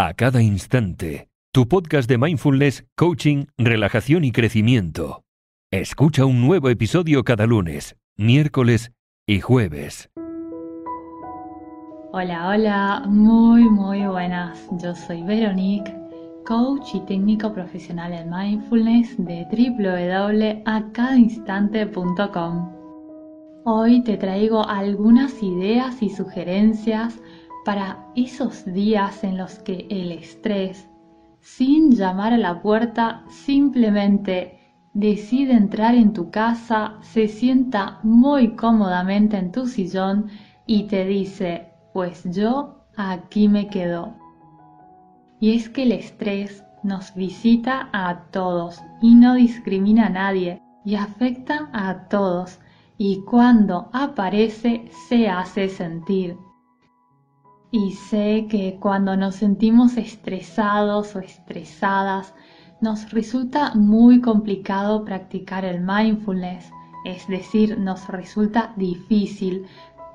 a cada instante. Tu podcast de mindfulness, coaching, relajación y crecimiento. Escucha un nuevo episodio cada lunes, miércoles y jueves. Hola, hola, muy, muy buenas. Yo soy Veronique, coach y técnico profesional en mindfulness de www.acadainstante.com. Hoy te traigo algunas ideas y sugerencias para esos días en los que el estrés, sin llamar a la puerta, simplemente decide entrar en tu casa, se sienta muy cómodamente en tu sillón y te dice, pues yo aquí me quedo. Y es que el estrés nos visita a todos y no discrimina a nadie y afecta a todos y cuando aparece se hace sentir. Y sé que cuando nos sentimos estresados o estresadas, nos resulta muy complicado practicar el mindfulness, es decir, nos resulta difícil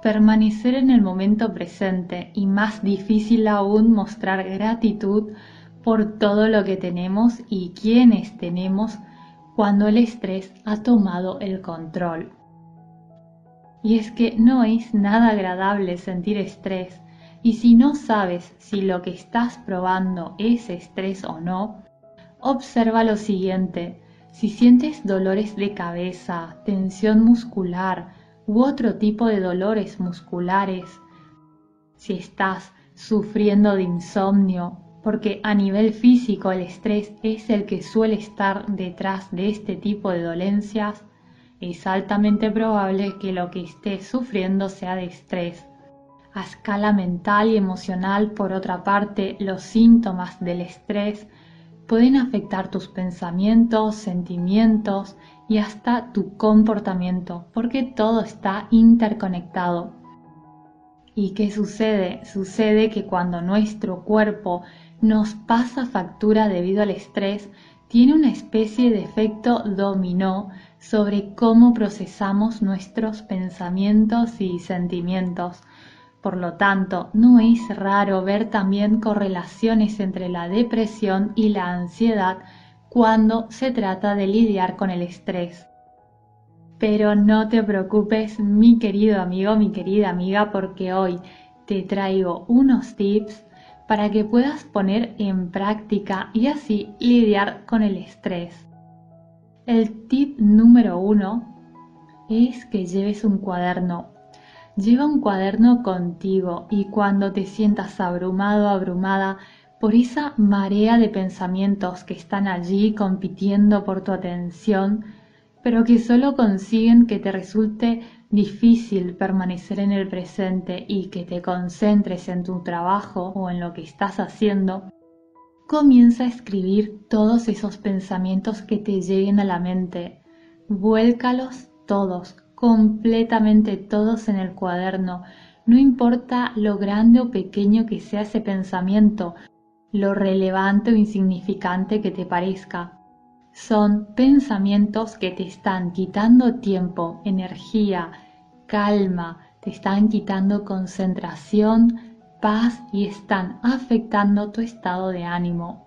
permanecer en el momento presente y más difícil aún mostrar gratitud por todo lo que tenemos y quienes tenemos cuando el estrés ha tomado el control. Y es que no es nada agradable sentir estrés y si no sabes si lo que estás probando es estrés o no, observa lo siguiente. Si sientes dolores de cabeza, tensión muscular u otro tipo de dolores musculares, si estás sufriendo de insomnio, porque a nivel físico el estrés es el que suele estar detrás de este tipo de dolencias, es altamente probable que lo que estés sufriendo sea de estrés a escala mental y emocional, por otra parte, los síntomas del estrés pueden afectar tus pensamientos, sentimientos y hasta tu comportamiento, porque todo está interconectado. ¿Y qué sucede? Sucede que cuando nuestro cuerpo nos pasa factura debido al estrés, tiene una especie de efecto dominó sobre cómo procesamos nuestros pensamientos y sentimientos, por lo tanto, no es raro ver también correlaciones entre la depresión y la ansiedad cuando se trata de lidiar con el estrés. Pero no te preocupes, mi querido amigo, mi querida amiga, porque hoy te traigo unos tips para que puedas poner en práctica y así lidiar con el estrés. El tip número uno es que lleves un cuaderno Lleva un cuaderno contigo y cuando te sientas abrumado abrumada por esa marea de pensamientos que están allí compitiendo por tu atención, pero que solo consiguen que te resulte difícil permanecer en el presente y que te concentres en tu trabajo o en lo que estás haciendo, comienza a escribir todos esos pensamientos que te lleguen a la mente. Vuélcalos todos, completamente todos en el cuaderno, no importa lo grande o pequeño que sea ese pensamiento, lo relevante o insignificante que te parezca. Son pensamientos que te están quitando tiempo, energía, calma, te están quitando concentración, paz y están afectando tu estado de ánimo.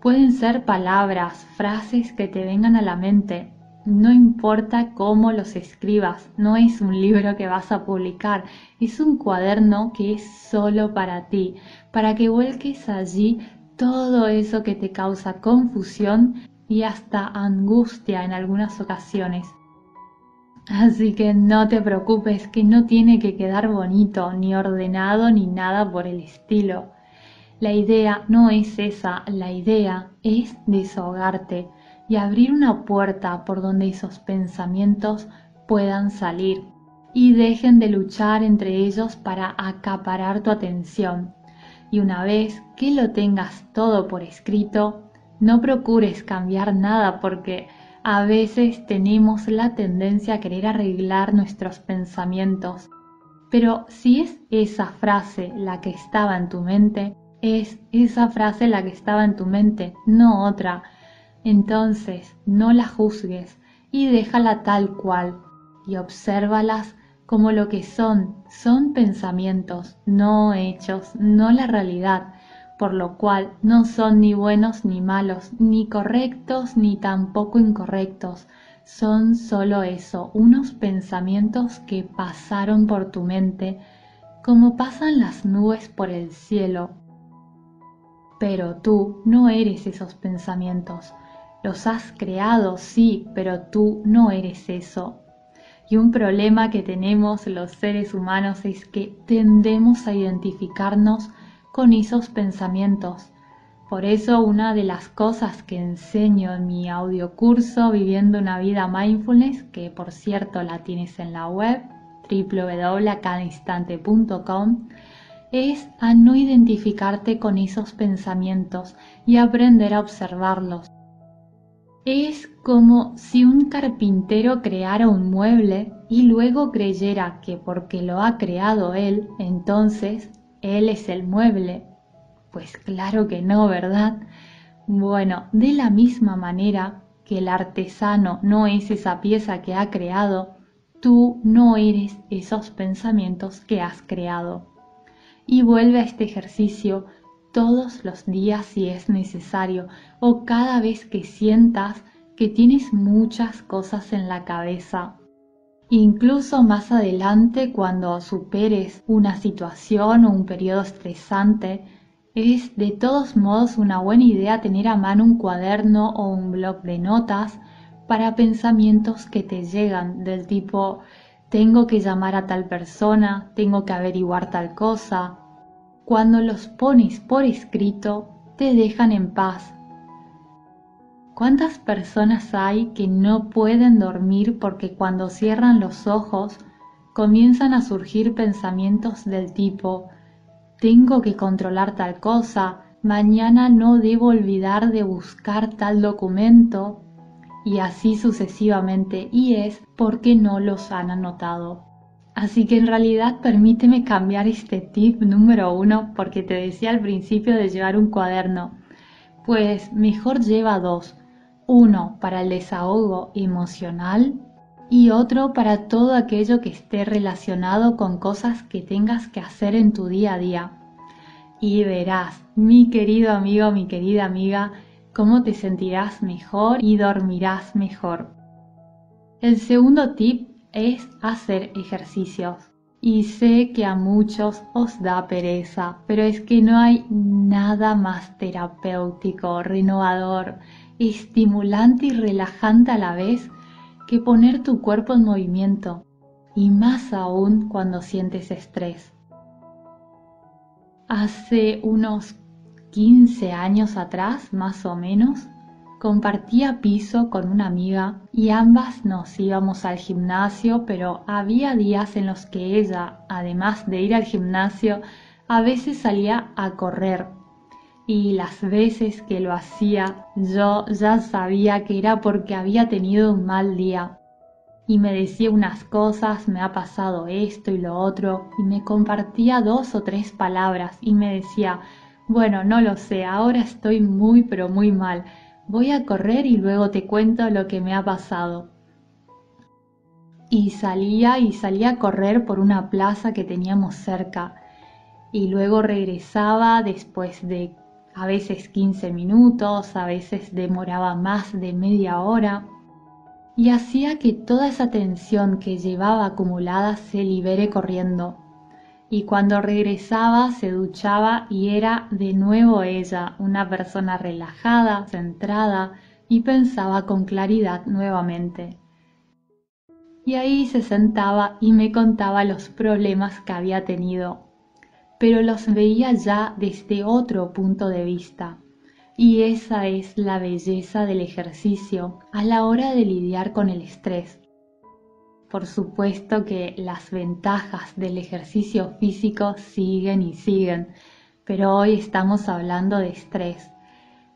Pueden ser palabras, frases que te vengan a la mente, no importa cómo los escribas, no es un libro que vas a publicar, es un cuaderno que es solo para ti, para que vuelques allí todo eso que te causa confusión y hasta angustia en algunas ocasiones. Así que no te preocupes que no tiene que quedar bonito, ni ordenado, ni nada por el estilo. La idea no es esa, la idea es desahogarte, y abrir una puerta por donde esos pensamientos puedan salir y dejen de luchar entre ellos para acaparar tu atención. Y una vez que lo tengas todo por escrito, no procures cambiar nada porque a veces tenemos la tendencia a querer arreglar nuestros pensamientos. Pero si es esa frase la que estaba en tu mente, es esa frase la que estaba en tu mente, no otra entonces no la juzgues y déjala tal cual y obsérvalas como lo que son, son pensamientos, no hechos, no la realidad, por lo cual no son ni buenos ni malos, ni correctos ni tampoco incorrectos, son solo eso, unos pensamientos que pasaron por tu mente, como pasan las nubes por el cielo. Pero tú no eres esos pensamientos. Los has creado, sí, pero tú no eres eso. Y un problema que tenemos los seres humanos es que tendemos a identificarnos con esos pensamientos. Por eso una de las cosas que enseño en mi audio curso Viviendo una vida mindfulness, que por cierto la tienes en la web www.cadainstante.com, es a no identificarte con esos pensamientos y aprender a observarlos. Es como si un carpintero creara un mueble y luego creyera que porque lo ha creado él, entonces él es el mueble. Pues claro que no, ¿verdad? Bueno, de la misma manera que el artesano no es esa pieza que ha creado, tú no eres esos pensamientos que has creado. Y vuelve a este ejercicio todos los días si es necesario o cada vez que sientas que tienes muchas cosas en la cabeza Incluso más adelante, cuando superes una situación o un periodo estresante, es de todos modos una buena idea tener a mano un cuaderno o un blog de notas para pensamientos que te llegan del tipo tengo que llamar a tal persona, tengo que averiguar tal cosa. Cuando los pones por escrito, te dejan en paz ¿Cuántas personas hay que no pueden dormir porque cuando cierran los ojos comienzan a surgir pensamientos del tipo, tengo que controlar tal cosa, mañana no debo olvidar de buscar tal documento, y así sucesivamente, y es porque no los han anotado. Así que en realidad permíteme cambiar este tip número uno porque te decía al principio de llevar un cuaderno. Pues mejor lleva dos, uno para el desahogo emocional y otro para todo aquello que esté relacionado con cosas que tengas que hacer en tu día a día. Y verás, mi querido amigo, mi querida amiga, cómo te sentirás mejor y dormirás mejor. El segundo tip es hacer ejercicios. Y sé que a muchos os da pereza, pero es que no hay nada más terapéutico, renovador, estimulante y relajante a la vez que poner tu cuerpo en movimiento, y más aún cuando sientes estrés. Hace unos 15 años atrás, más o menos, compartía piso con una amiga y ambas nos íbamos al gimnasio, pero había días en los que ella, además de ir al gimnasio, a veces salía a correr. Y las veces que lo hacía yo ya sabía que era porque había tenido un mal día. Y me decía unas cosas, me ha pasado esto y lo otro y me compartía dos o tres palabras y me decía, bueno, no lo sé, ahora estoy muy pero muy mal, voy a correr y luego te cuento lo que me ha pasado. Y salía y salía a correr por una plaza que teníamos cerca y luego regresaba después de a veces 15 minutos, a veces demoraba más de media hora, y hacía que toda esa tensión que llevaba acumulada se libere corriendo. Y cuando regresaba se duchaba y era de nuevo ella, una persona relajada, centrada y pensaba con claridad nuevamente. Y ahí se sentaba y me contaba los problemas que había tenido pero los veía ya desde otro punto de vista. Y esa es la belleza del ejercicio a la hora de lidiar con el estrés. Por supuesto que las ventajas del ejercicio físico siguen y siguen, pero hoy estamos hablando de estrés.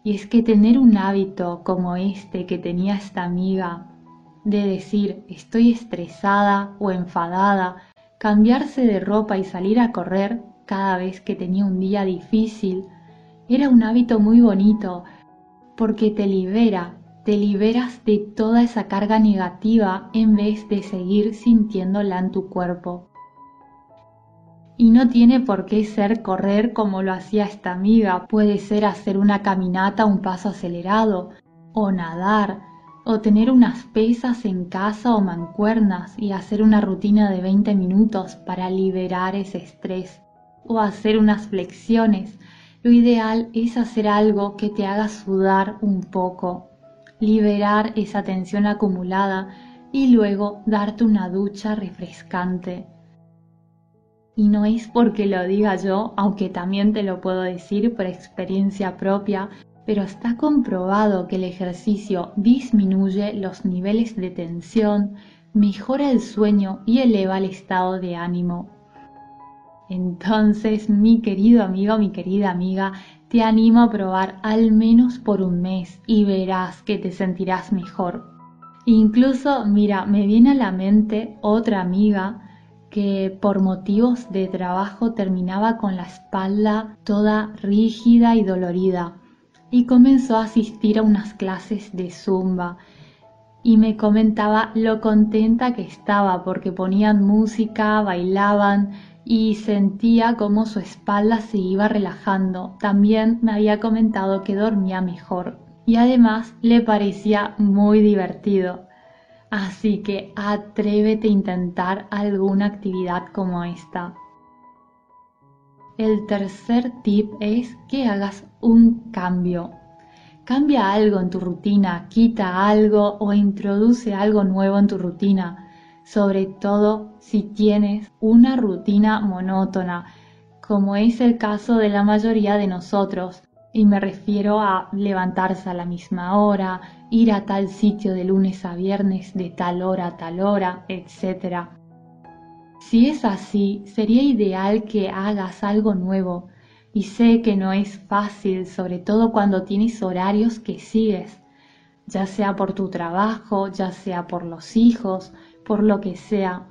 Y es que tener un hábito como este que tenía esta amiga, de decir estoy estresada o enfadada, cambiarse de ropa y salir a correr, cada vez que tenía un día difícil, era un hábito muy bonito porque te libera, te liberas de toda esa carga negativa en vez de seguir sintiéndola en tu cuerpo. Y no tiene por qué ser correr como lo hacía esta amiga, puede ser hacer una caminata un paso acelerado, o nadar, o tener unas pesas en casa o mancuernas y hacer una rutina de 20 minutos para liberar ese estrés, o hacer unas flexiones. Lo ideal es hacer algo que te haga sudar un poco, liberar esa tensión acumulada y luego darte una ducha refrescante. Y no es porque lo diga yo, aunque también te lo puedo decir por experiencia propia, pero está comprobado que el ejercicio disminuye los niveles de tensión, mejora el sueño y eleva el estado de ánimo. Entonces, mi querido amigo, mi querida amiga, te animo a probar al menos por un mes y verás que te sentirás mejor. Incluso, mira, me viene a la mente otra amiga que por motivos de trabajo terminaba con la espalda toda rígida y dolorida y comenzó a asistir a unas clases de zumba y me comentaba lo contenta que estaba porque ponían música, bailaban y sentía como su espalda se iba relajando. También me había comentado que dormía mejor y además le parecía muy divertido. Así que atrévete a intentar alguna actividad como esta. El tercer tip es que hagas un cambio. Cambia algo en tu rutina, quita algo o introduce algo nuevo en tu rutina, sobre todo si tienes una rutina monótona, como es el caso de la mayoría de nosotros, y me refiero a levantarse a la misma hora, ir a tal sitio de lunes a viernes de tal hora a tal hora, etc. Si es así, sería ideal que hagas algo nuevo. Y sé que no es fácil, sobre todo cuando tienes horarios que sigues, ya sea por tu trabajo, ya sea por los hijos, por lo que sea.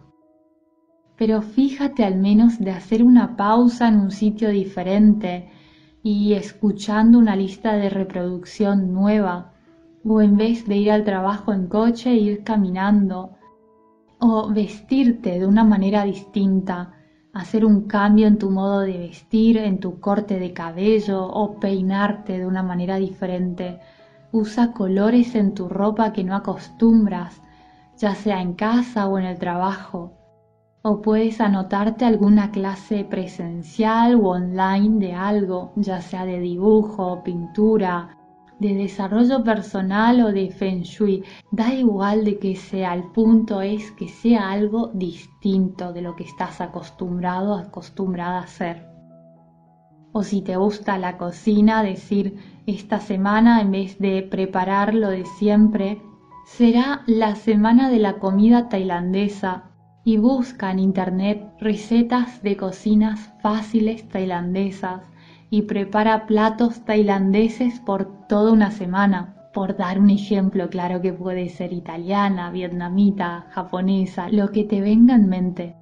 Pero fíjate al menos de hacer una pausa en un sitio diferente y escuchando una lista de reproducción nueva, o en vez de ir al trabajo en coche, ir caminando, o vestirte de una manera distinta, hacer un cambio en tu modo de vestir, en tu corte de cabello o peinarte de una manera diferente. Usa colores en tu ropa que no acostumbras, ya sea en casa o en el trabajo. O puedes anotarte alguna clase presencial o online de algo, ya sea de dibujo, pintura, de desarrollo personal o de feng shui, da igual de que sea, el punto es que sea algo distinto de lo que estás acostumbrado, acostumbrada a hacer. O si te gusta la cocina, decir esta semana en vez de preparar lo de siempre, será la semana de la comida tailandesa y busca en internet recetas de cocinas fáciles tailandesas y prepara platos tailandeses por toda una semana. Por dar un ejemplo, claro que puede ser italiana, vietnamita, japonesa, lo que te venga en mente.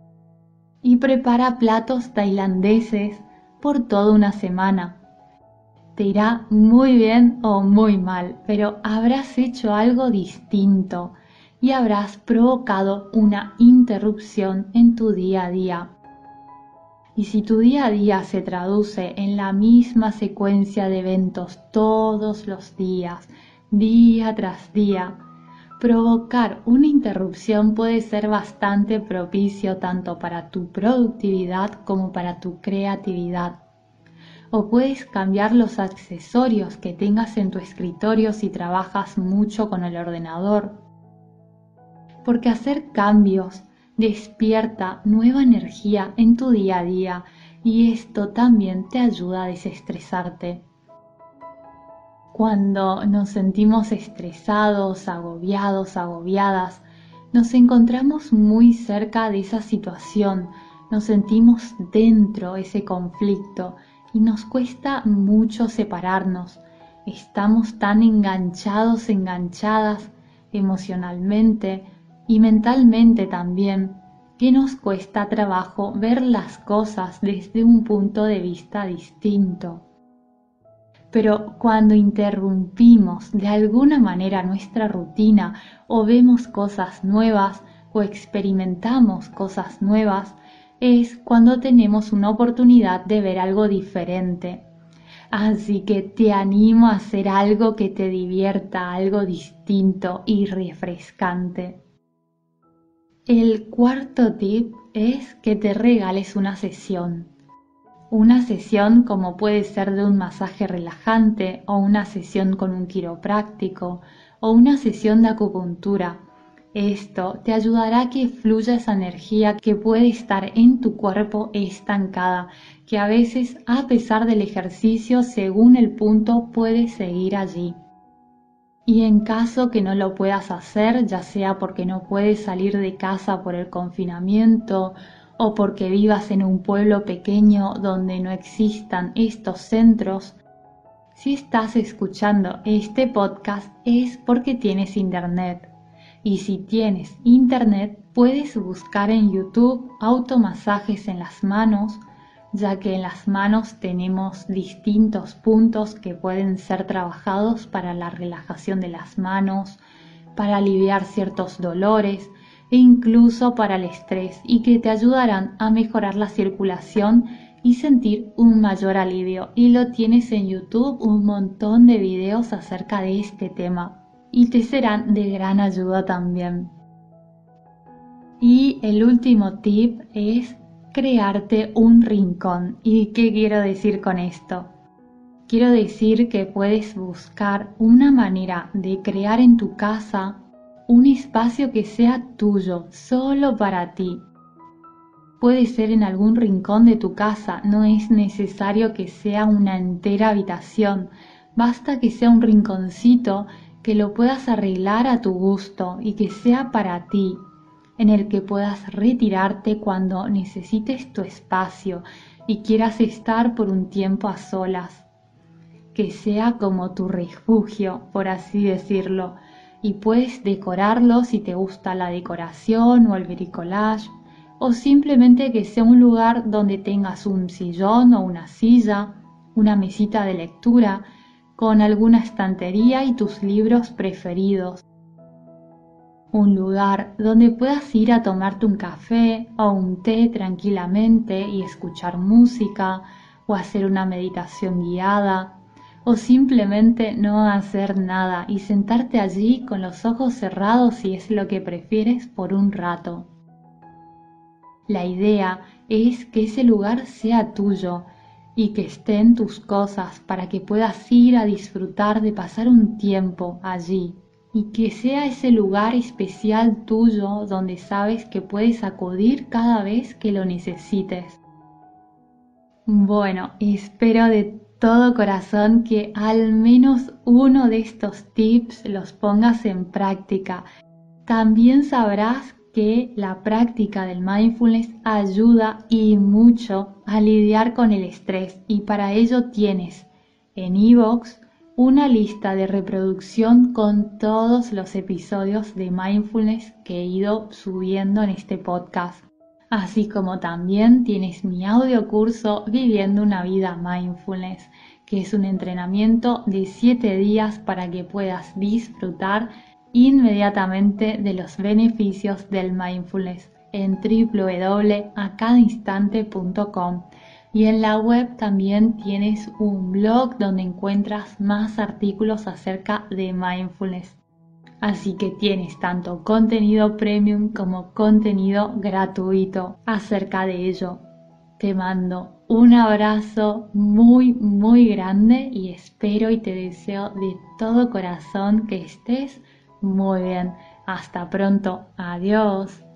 Y prepara platos tailandeses por toda una semana. Te irá muy bien o muy mal, pero habrás hecho algo distinto y habrás provocado una interrupción en tu día a día. Y si tu día a día se traduce en la misma secuencia de eventos todos los días, día tras día, provocar una interrupción puede ser bastante propicio tanto para tu productividad como para tu creatividad. O puedes cambiar los accesorios que tengas en tu escritorio si trabajas mucho con el ordenador. Porque hacer cambios despierta nueva energía en tu día a día y esto también te ayuda a desestresarte. Cuando nos sentimos estresados, agobiados, agobiadas, nos encontramos muy cerca de esa situación, nos sentimos dentro de ese conflicto y nos cuesta mucho separarnos. Estamos tan enganchados, enganchadas emocionalmente, y mentalmente también, que nos cuesta trabajo ver las cosas desde un punto de vista distinto. Pero cuando interrumpimos de alguna manera nuestra rutina o vemos cosas nuevas o experimentamos cosas nuevas, es cuando tenemos una oportunidad de ver algo diferente. Así que te animo a hacer algo que te divierta, algo distinto y refrescante. El cuarto tip es que te regales una sesión. Una sesión como puede ser de un masaje relajante o una sesión con un quiropráctico o una sesión de acupuntura. Esto te ayudará a que fluya esa energía que puede estar en tu cuerpo estancada, que a veces a pesar del ejercicio según el punto puede seguir allí. Y en caso que no lo puedas hacer, ya sea porque no puedes salir de casa por el confinamiento o porque vivas en un pueblo pequeño donde no existan estos centros, si estás escuchando este podcast es porque tienes internet. Y si tienes internet, puedes buscar en YouTube automasajes en las manos ya que en las manos tenemos distintos puntos que pueden ser trabajados para la relajación de las manos, para aliviar ciertos dolores e incluso para el estrés y que te ayudarán a mejorar la circulación y sentir un mayor alivio. Y lo tienes en YouTube un montón de videos acerca de este tema y te serán de gran ayuda también. Y el último tip es crearte un rincón. ¿Y qué quiero decir con esto? Quiero decir que puedes buscar una manera de crear en tu casa un espacio que sea tuyo, solo para ti. Puede ser en algún rincón de tu casa, no es necesario que sea una entera habitación, basta que sea un rinconcito que lo puedas arreglar a tu gusto y que sea para ti, en el que puedas retirarte cuando necesites tu espacio y quieras estar por un tiempo a solas. Que sea como tu refugio, por así decirlo, y puedes decorarlo si te gusta la decoración o el bricolage, o simplemente que sea un lugar donde tengas un sillón o una silla, una mesita de lectura, con alguna estantería y tus libros preferidos un lugar donde puedas ir a tomarte un café o un té tranquilamente y escuchar música o hacer una meditación guiada o simplemente no hacer nada y sentarte allí con los ojos cerrados si es lo que prefieres por un rato. La idea es que ese lugar sea tuyo y que estén tus cosas para que puedas ir a disfrutar de pasar un tiempo allí y que sea ese lugar especial tuyo donde sabes que puedes acudir cada vez que lo necesites. Bueno, espero de todo corazón que al menos uno de estos tips los pongas en práctica. También sabrás que la práctica del mindfulness ayuda y mucho a lidiar con el estrés y para ello tienes en iVoox una lista de reproducción con todos los episodios de mindfulness que he ido subiendo en este podcast. Así como también tienes mi audio curso Viviendo una vida mindfulness, que es un entrenamiento de 7 días para que puedas disfrutar inmediatamente de los beneficios del mindfulness en www.acadainstante.com y en la web también tienes un blog donde encuentras más artículos acerca de mindfulness. Así que tienes tanto contenido premium como contenido gratuito acerca de ello. Te mando un abrazo muy muy grande y espero y te deseo de todo corazón que estés muy bien. Hasta pronto. Adiós.